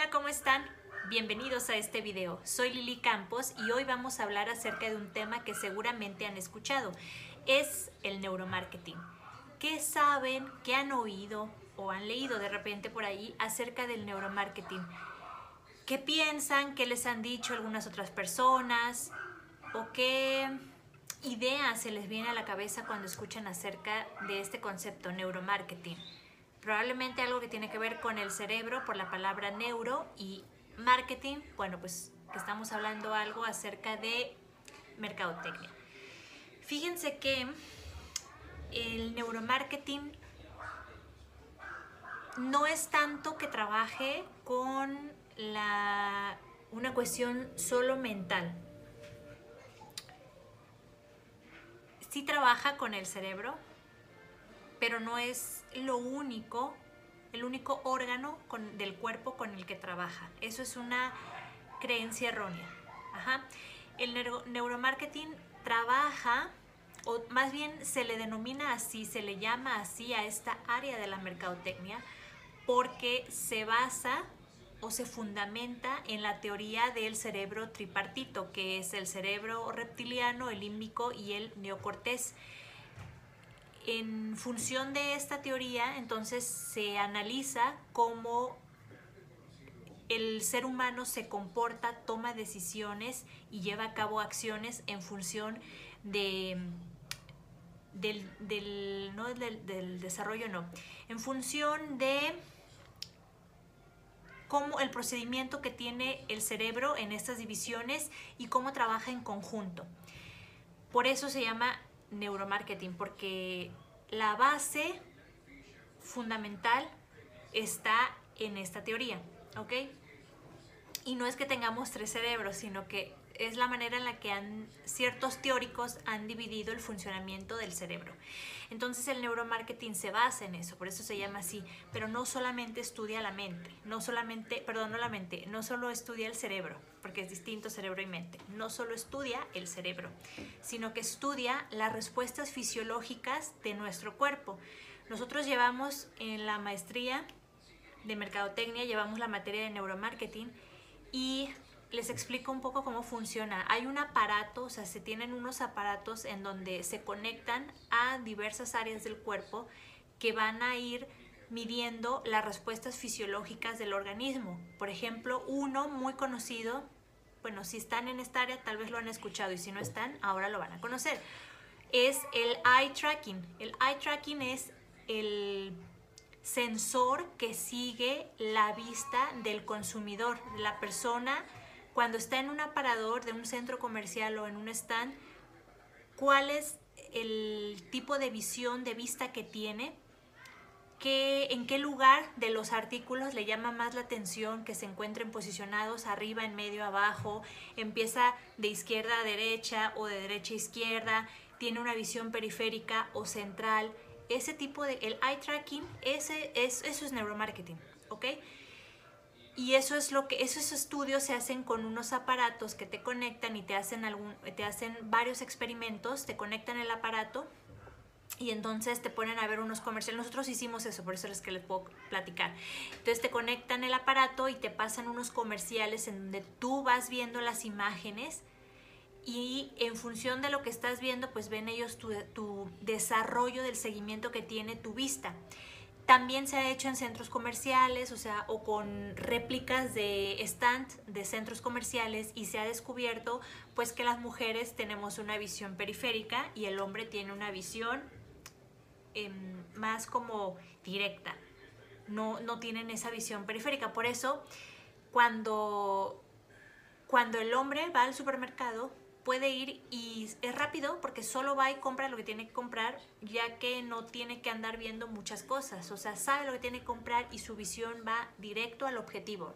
Hola, ¿cómo están? Bienvenidos a este video. Soy Lili Campos y hoy vamos a hablar acerca de un tema que seguramente han escuchado. Es el neuromarketing. ¿Qué saben, qué han oído o han leído de repente por ahí acerca del neuromarketing? ¿Qué piensan? ¿Qué les han dicho algunas otras personas? ¿O qué ideas se les viene a la cabeza cuando escuchan acerca de este concepto neuromarketing? Probablemente algo que tiene que ver con el cerebro por la palabra neuro y marketing, bueno, pues que estamos hablando algo acerca de mercadotecnia. Fíjense que el neuromarketing no es tanto que trabaje con la, una cuestión solo mental. Sí trabaja con el cerebro, pero no es lo único, el único órgano del cuerpo con el que trabaja. Eso es una creencia errónea. El neuromarketing trabaja, o más bien se le denomina así, se le llama así a esta área de la mercadotecnia, porque se basa o se fundamenta en la teoría del cerebro tripartito, que es el cerebro reptiliano, el límbico y el neocortés en función de esta teoría, entonces se analiza cómo el ser humano se comporta, toma decisiones y lleva a cabo acciones en función de, del, no del, del desarrollo, no, en función de cómo el procedimiento que tiene el cerebro en estas divisiones y cómo trabaja en conjunto. Por eso se llama neuromarketing, porque la base fundamental está en esta teoría, ¿ok? Y no es que tengamos tres cerebros, sino que es la manera en la que ciertos teóricos han dividido el funcionamiento del cerebro. Entonces el neuromarketing se basa en eso, por eso se llama así, pero no solamente estudia la mente, no solamente, perdón, no la mente, no solo estudia el cerebro, porque es distinto cerebro y mente, no solo estudia el cerebro, sino que estudia las respuestas fisiológicas de nuestro cuerpo. Nosotros llevamos en la maestría de mercadotecnia, llevamos la materia de neuromarketing y les explico un poco cómo funciona. Hay un aparato, o sea, se tienen unos aparatos en donde se conectan a diversas áreas del cuerpo que van a ir midiendo las respuestas fisiológicas del organismo. Por ejemplo, uno muy conocido, bueno, si están en esta área tal vez lo han escuchado y si no están, ahora lo van a conocer, es el eye tracking. El eye tracking es el sensor que sigue la vista del consumidor, la persona cuando está en un aparador de un centro comercial o en un stand, cuál es el tipo de visión, de vista que tiene, ¿Qué, en qué lugar de los artículos le llama más la atención que se encuentren posicionados arriba, en medio, abajo, empieza de izquierda a derecha o de derecha a izquierda, tiene una visión periférica o central. Ese tipo de, el eye tracking, ese, es, eso es neuromarketing, ¿ok? Y eso es lo que esos estudios se hacen con unos aparatos que te conectan y te hacen algún te hacen varios experimentos, te conectan el aparato y entonces te ponen a ver unos comerciales. Nosotros hicimos eso, por eso es que les puedo platicar. Entonces te conectan el aparato y te pasan unos comerciales en donde tú vas viendo las imágenes y en función de lo que estás viendo, pues ven ellos tu, desarrollo del seguimiento que tiene tu vista. También se ha hecho en centros comerciales, o sea, o con réplicas de stand de centros comerciales y se ha descubierto pues que las mujeres tenemos una visión periférica y el hombre tiene una visión em, más como directa. No, no tienen esa visión periférica. Por eso, cuando, cuando el hombre va al supermercado, puede ir y es rápido porque solo va y compra lo que tiene que comprar ya que no tiene que andar viendo muchas cosas, o sea, sabe lo que tiene que comprar y su visión va directo al objetivo.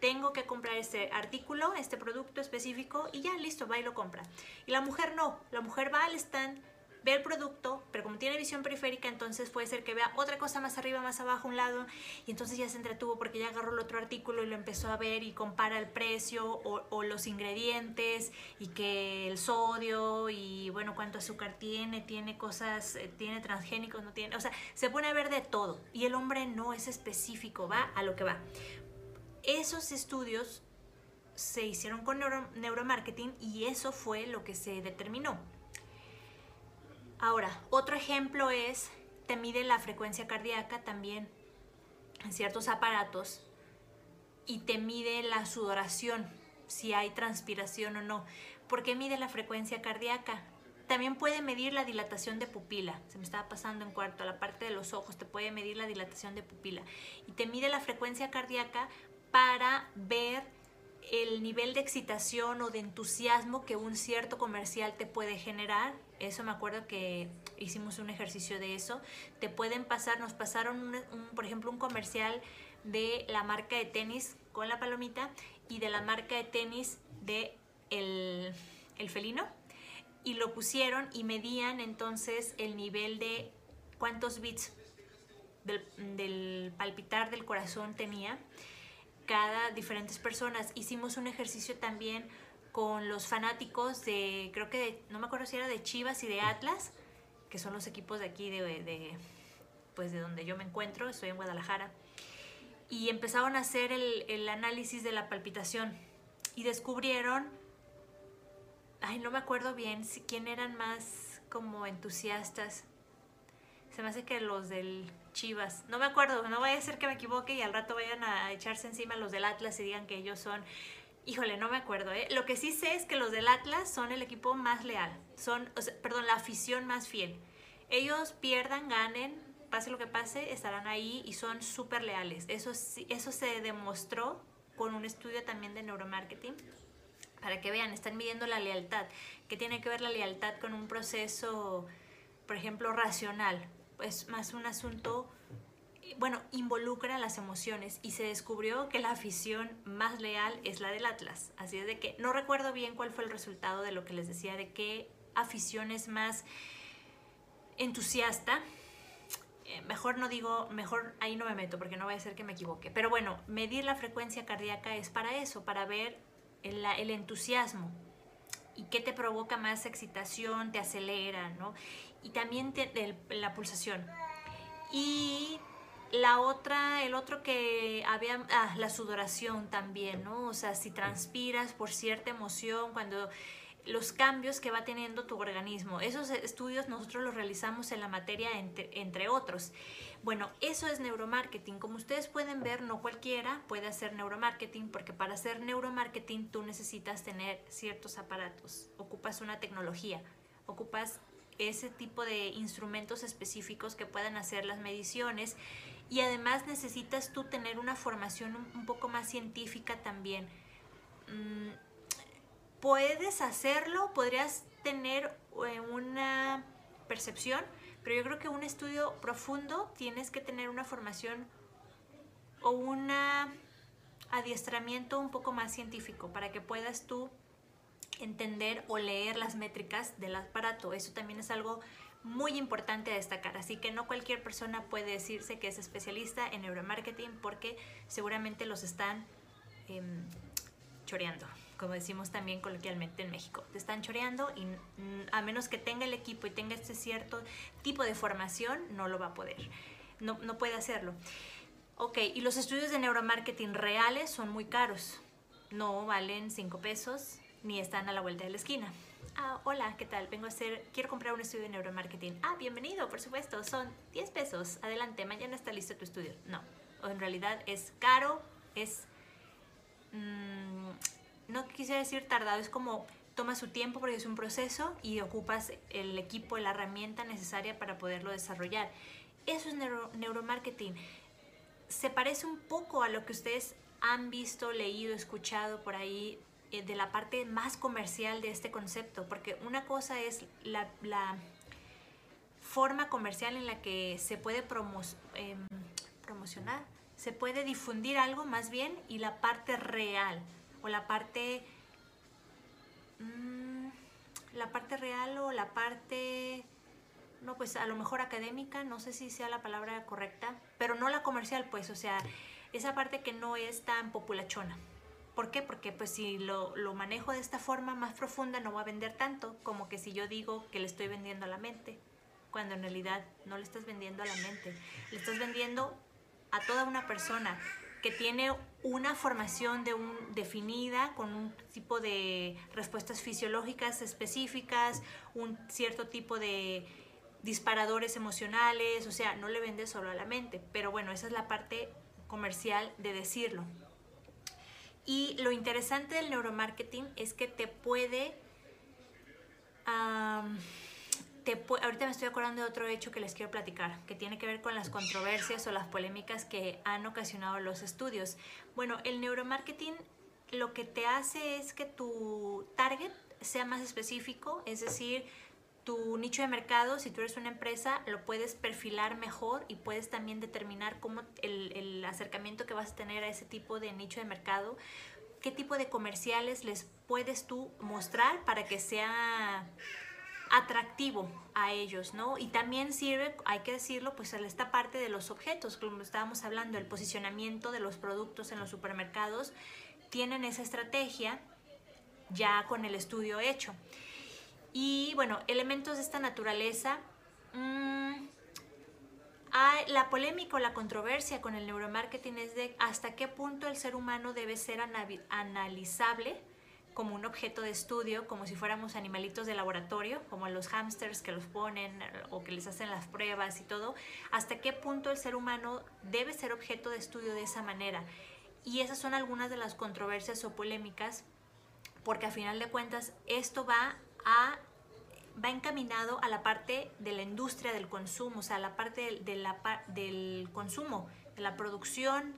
Tengo que comprar este artículo, este producto específico y ya listo, va y lo compra. Y la mujer no, la mujer va al stand, ve el producto, pero como tiene visión periférica, entonces puede ser que vea otra cosa más arriba, más abajo, un lado, y entonces ya se entretuvo porque ya agarró el otro artículo y lo empezó a ver y compara el precio o, los ingredientes y que el sodio y bueno, cuánto azúcar tiene, tiene cosas, eh, tiene transgénicos, no tiene, o sea, se pone a ver de todo y el hombre no es específico, va a lo que va esos estudios se hicieron con neuromarketing y eso fue lo que se determinó. Ahora, otro ejemplo es, te mide la frecuencia cardíaca también en ciertos aparatos y te mide la sudoración, si hay transpiración o no. ¿Por qué mide la frecuencia cardíaca? También puede medir la dilatación de pupila. Se me estaba pasando en cuarto, la parte de los ojos te puede medir la dilatación de pupila. Y te mide la frecuencia cardíaca para ver el nivel de excitación o de entusiasmo que un cierto comercial te puede generar. Eso me acuerdo que hicimos un ejercicio de eso. Te pueden pasar, nos pasaron, por ejemplo, un comercial de la marca de tenis con la palomita y de la marca de tenis de el, felino y lo pusieron y medían entonces el nivel de cuántos bits del palpitar del corazón tenía cada diferentes personas. Hicimos un ejercicio también con los fanáticos de, creo que no me acuerdo si era de Chivas y de Atlas, que son los equipos de aquí, de, de, pues de donde yo me encuentro, estoy en Guadalajara. Y empezaron a hacer el, el análisis de la palpitación y descubrieron, ay, no me acuerdo bien si quién eran más como entusiastas. Se me hace que los del Chivas. No me acuerdo, no vaya a ser que me equivoque y al rato vayan a echarse encima los del Atlas y digan que ellos son... Híjole, no me acuerdo, ¿eh? Lo que sí sé es que los del Atlas son el equipo más leal, son, perdón, la afición más fiel. Ellos pierdan, ganen, pase lo que pase, estarán ahí y son súper leales. Eso, eso se demostró con un estudio también de neuromarketing. Para que vean, están midiendo la lealtad. ¿Qué tiene que ver la lealtad con un proceso, por ejemplo, racional? es más un asunto, bueno, involucra las emociones y se descubrió que la afición más leal es la del Atlas. Así es de que no recuerdo bien cuál fue el resultado de lo que les decía, de qué afición es más entusiasta. Eh, mejor no digo, mejor ahí no me meto porque no va a ser que me equivoque. Pero bueno, medir la frecuencia cardíaca es para eso, para ver el, el entusiasmo y qué te provoca más excitación, te acelera, ¿no? y también la pulsación. Y la otra, el otro que había, ah, la sudoración también, ¿no? O sea, si transpiras por cierta emoción, cuando los cambios que va teniendo tu organismo. Esos estudios nosotros los realizamos en la materia entre, entre, otros. Bueno, eso es neuromarketing. Como ustedes pueden ver, no cualquiera puede hacer neuromarketing porque para hacer neuromarketing tú necesitas tener ciertos aparatos, ocupas una tecnología, ocupas ese tipo de instrumentos específicos que puedan hacer las mediciones y además necesitas tú tener una formación un, poco más científica también. Mm, puedes hacerlo, podrías tener eh, una percepción, pero yo creo que un estudio profundo tienes que tener una formación o un adiestramiento un poco más científico para que puedas tú entender o leer las métricas del aparato. Eso también es algo muy importante destacar. Así que no cualquier persona puede decirse que es especialista en neuromarketing porque seguramente los están em, choreando, como decimos también coloquialmente en México. Te están choreando y a menos que tenga el equipo y tenga este cierto tipo de formación, no lo va a poder. No, no puede hacerlo. Ok, y los estudios de neuromarketing reales son muy caros. No valen 5 pesos, ni están a la vuelta de la esquina. Ah, hola, ¿qué tal? Vengo a hacer, quiero comprar un estudio de neuromarketing. Ah, bienvenido, por supuesto, son 10 pesos. Adelante, mañana está listo tu estudio. No, en realidad es caro, es... Mm, no quisiera decir tardado, es como toma su tiempo porque es un proceso y ocupas el equipo, la herramienta necesaria para poderlo desarrollar. Eso es neuromarketing. Se parece un poco a lo que ustedes han visto, leído, escuchado por ahí de la parte más comercial de este concepto, porque una cosa es la, forma comercial en la que se puede em, promocionar, se puede difundir algo más bien, y la parte real, o la parte, mm, la parte real o la parte, no, pues a lo mejor académica, no sé si sea la palabra correcta, pero no la comercial, pues, o sea, esa parte que no es tan populachona. ¿Por qué? Porque pues si lo, manejo de esta forma más profunda no va a vender tanto como que si yo digo que le estoy vendiendo a la mente, cuando en realidad no le estás vendiendo a la mente, le estás vendiendo a toda una persona que tiene una formación de un, definida con un tipo de respuestas fisiológicas específicas, un cierto tipo de disparadores emocionales, o sea, no le vende solo a la mente, pero bueno, esa es la parte comercial de decirlo. Y lo interesante del neuromarketing es que te puede ahorita me estoy acordando de otro hecho que les quiero platicar, que tiene que ver con las controversias o las polémicas que han ocasionado los estudios. Bueno, el neuromarketing lo que te hace es que tu target sea más específico, es decir, tu nicho de mercado, si tú eres una empresa, lo puedes perfilar mejor y puedes también determinar cómo el, acercamiento que vas a tener a ese tipo de nicho de mercado, qué tipo de comerciales les puedes tú mostrar para que sea atractivo a ellos, ¿no? Y también sirve, hay que decirlo, pues a esta parte de los objetos, como estábamos hablando, el posicionamiento de los productos en los supermercados, tienen esa estrategia ya con el estudio hecho. Y bueno, elementos de esta naturaleza, mmm, la polémica o la controversia con el neuromarketing es de hasta qué punto el ser humano debe ser analizable como un objeto de estudio, como si fuéramos animalitos de laboratorio, como los hámsters que los ponen o que les hacen las pruebas y todo, hasta qué punto el ser humano debe ser objeto de estudio de esa manera. Y esas son algunas de las controversias o polémicas, porque a final de cuentas esto va a va encaminado a la parte de la industria del consumo, o sea, a la parte del consumo, de la producción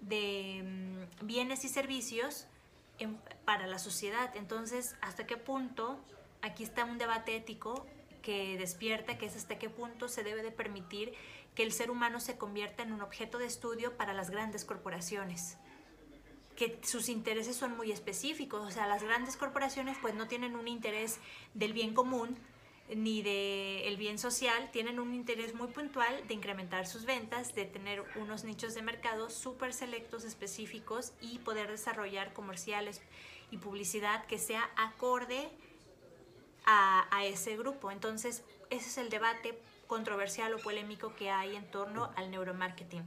de mm, bienes y servicios para la sociedad. Entonces, ¿hasta qué punto? Aquí está un debate ético que despierta, que es hasta qué punto se debe de permitir que el ser humano se convierta en un objeto de estudio para las grandes corporaciones que sus intereses son muy específicos, o sea, las grandes corporaciones pues no tienen un interés del bien común ni del bien social, tienen un interés muy puntual de incrementar sus ventas, de tener unos nichos de mercado súper selectos, específicos y poder desarrollar comerciales y publicidad que sea acorde a, a ese grupo. Entonces, ese es el debate controversial o polémico que hay en torno al neuromarketing.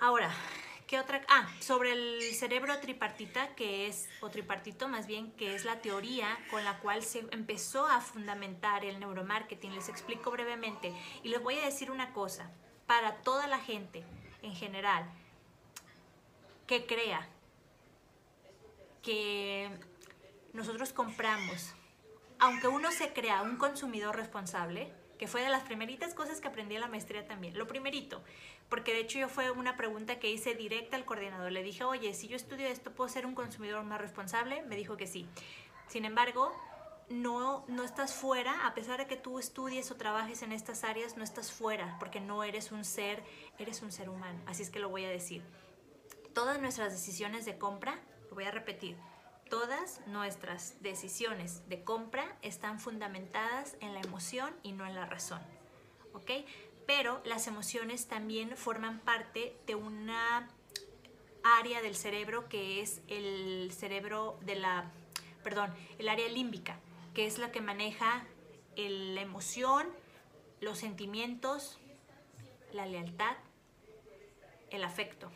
Ahora, ¿qué otra? Ah, sobre el cerebro tripartita, que es, o tripartito más bien, que es la teoría con la cual se empezó a fundamentar el neuromarketing. Les explico brevemente y les voy a decir una cosa, para toda la gente en general que crea que nosotros compramos, aunque uno se crea un consumidor responsable, que fue de las primeritas cosas que aprendí en la maestría también. Lo primerito, porque de hecho yo fue una pregunta que hice directa al coordinador. Le dije, oye, si yo estudio esto, ¿puedo ser un consumidor más responsable? Me dijo que sí. Sin embargo, no, no estás fuera, a pesar de que tú estudies o trabajes en estas áreas, no estás fuera, porque no eres un ser, eres un ser humano. Así es que lo voy a decir. Todas nuestras decisiones de compra voy a repetir, todas nuestras decisiones de compra están fundamentadas en la emoción y no en la razón. ¿Ok? Pero las emociones también forman parte de una área del cerebro que es el cerebro de la, perdón, el área límbica, que es la que maneja la emoción, los sentimientos, la lealtad, el afecto.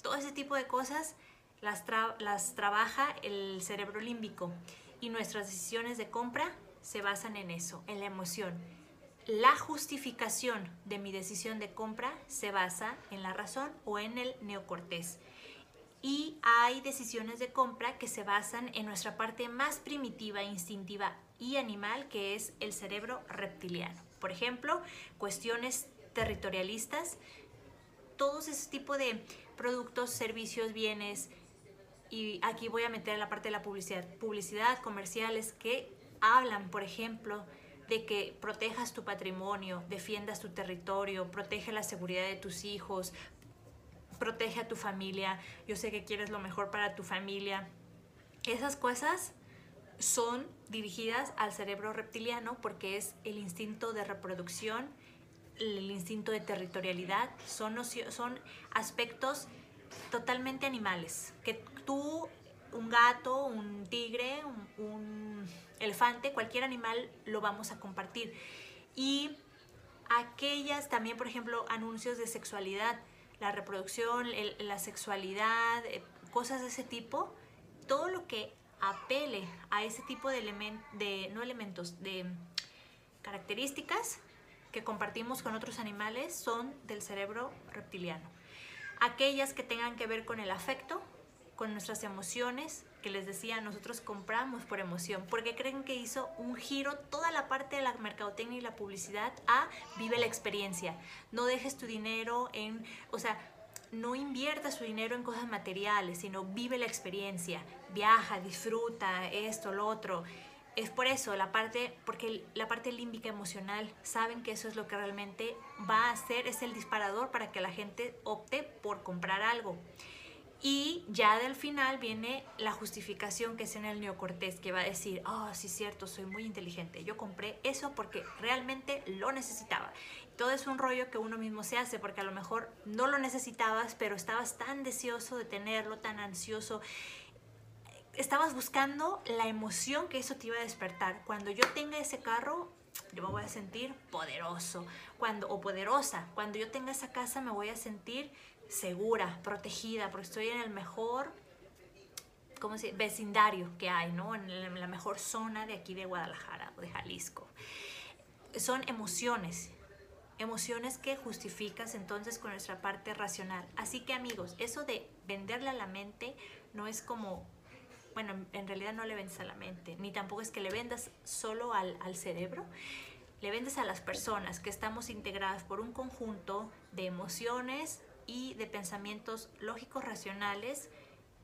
Todo ese tipo de cosas las, trabaja el cerebro límbico y nuestras decisiones de compra se basan en eso, en la emoción. La justificación de mi decisión de compra se basa en la razón o en el neocortés. Y hay decisiones de compra que se basan en nuestra parte más primitiva, instintiva y animal, que es el cerebro reptiliano. Por ejemplo, cuestiones territorialistas, todos ese tipo de productos, servicios, bienes, y aquí voy a meter la parte de la publicidad, publicidad, comerciales que hablan, por ejemplo, de que protejas tu patrimonio, defiendas tu territorio, protege la seguridad de tus hijos, protege a tu familia, yo sé que quieres lo mejor para tu familia. Esas cosas son dirigidas al cerebro reptiliano porque es el instinto de reproducción, el instinto de territorialidad, son, son aspectos totalmente animales, que tú, un gato, un tigre, un, elefante, cualquier animal lo vamos a compartir. Y aquellas también, por ejemplo, anuncios de sexualidad. la reproducción, la sexualidad, eh, cosas de ese tipo, todo lo que apele a ese tipo de, elementos, de no elementos, de características que compartimos con otros animales son del cerebro reptiliano. Aquellas que tengan que ver con el afecto, con nuestras emociones, que les decía, nosotros compramos por emoción, porque creen que hizo un giro toda la parte de la mercadotecnia y la publicidad a vive la experiencia. No dejes tu dinero en, o sea, no inviertas tu dinero en cosas materiales, sino vive la experiencia, viaja, disfruta, esto, lo otro. Es por eso la parte, porque la parte límbica emocional, saben que eso es lo que realmente va a hacer, es el disparador para que la gente opte por comprar algo. Y ya del final viene la justificación que es en el neocortés, que va a decir, oh, sí, cierto, soy muy inteligente. Yo compré eso porque realmente lo necesitaba. Todo es un rollo que uno mismo se hace, porque a lo mejor no lo necesitabas, pero estabas tan deseoso de tenerlo, tan ansioso. Estabas buscando la emoción que eso te iba a despertar. Cuando yo tenga ese carro, yo me voy a sentir poderoso cuando, o poderosa. Cuando yo tenga esa casa, me voy a sentir segura, protegida, porque estoy en el mejor ¿cómo se, vecindario que hay, ¿no? En la mejor zona de aquí de Guadalajara o de Jalisco. Son emociones, emociones que justificas entonces con nuestra parte racional. Así que amigos, eso de venderle a la mente no es como, bueno, en realidad no le vendes a la mente, ni tampoco es que le vendas solo al, al cerebro, le vendes a las personas que estamos integradas por un conjunto de emociones, y de pensamientos lógicos racionales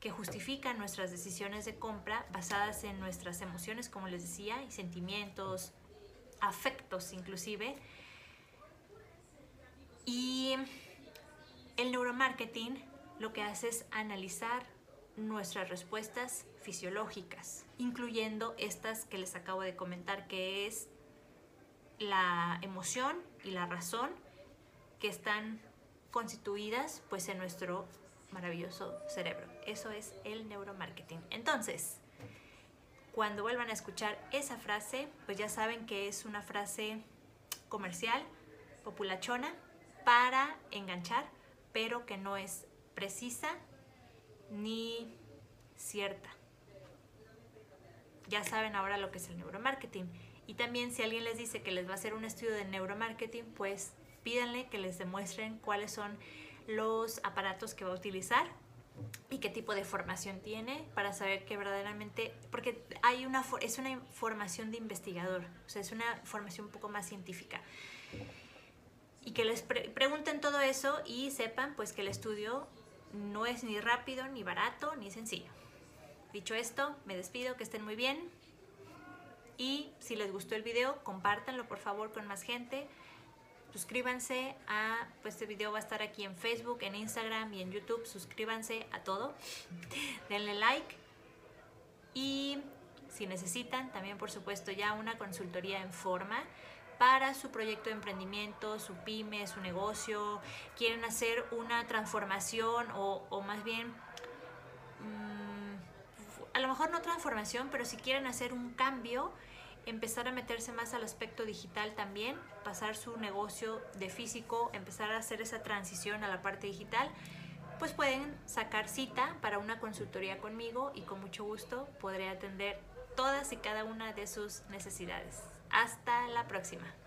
que justifican nuestras decisiones de compra basadas en nuestras emociones, como les decía, y sentimientos, afectos inclusive. Y el neuromarketing lo que hace es analizar nuestras respuestas fisiológicas, incluyendo estas que les acabo de comentar, que es la emoción y la razón que están constituidas pues en nuestro maravilloso cerebro. Eso es el neuromarketing. Entonces, cuando vuelvan a escuchar esa frase, pues ya saben que es una frase comercial, populachona, para enganchar, pero que no es precisa ni cierta. Ya saben ahora lo que es el neuromarketing. Y también si alguien les dice que les va a hacer un estudio de neuromarketing, pues pídanle que les demuestren cuáles son los aparatos que va a utilizar y qué tipo de formación tiene para saber que verdaderamente, porque hay una, es una formación de investigador, o sea, es una formación un poco más científica. Y que les pregunten todo eso y sepan pues que el estudio no es ni rápido, ni barato, ni sencillo. Dicho esto, me despido, que estén muy bien. Y si les gustó el video, compártanlo por favor con más gente. Suscríbanse a, pues este video va a estar aquí en Facebook, en Instagram y en YouTube, suscríbanse a todo, denle like. Y si necesitan también por supuesto ya una consultoría en forma para su proyecto de emprendimiento, su pyme, su negocio, quieren hacer una transformación o, más bien, a lo mejor no transformación, pero si quieren hacer un cambio, empezar a meterse más al aspecto digital también, pasar su negocio de físico, empezar a hacer esa transición a la parte digital, pues pueden sacar cita para una consultoría conmigo y con mucho gusto podré atender todas y cada una de sus necesidades. Hasta la próxima.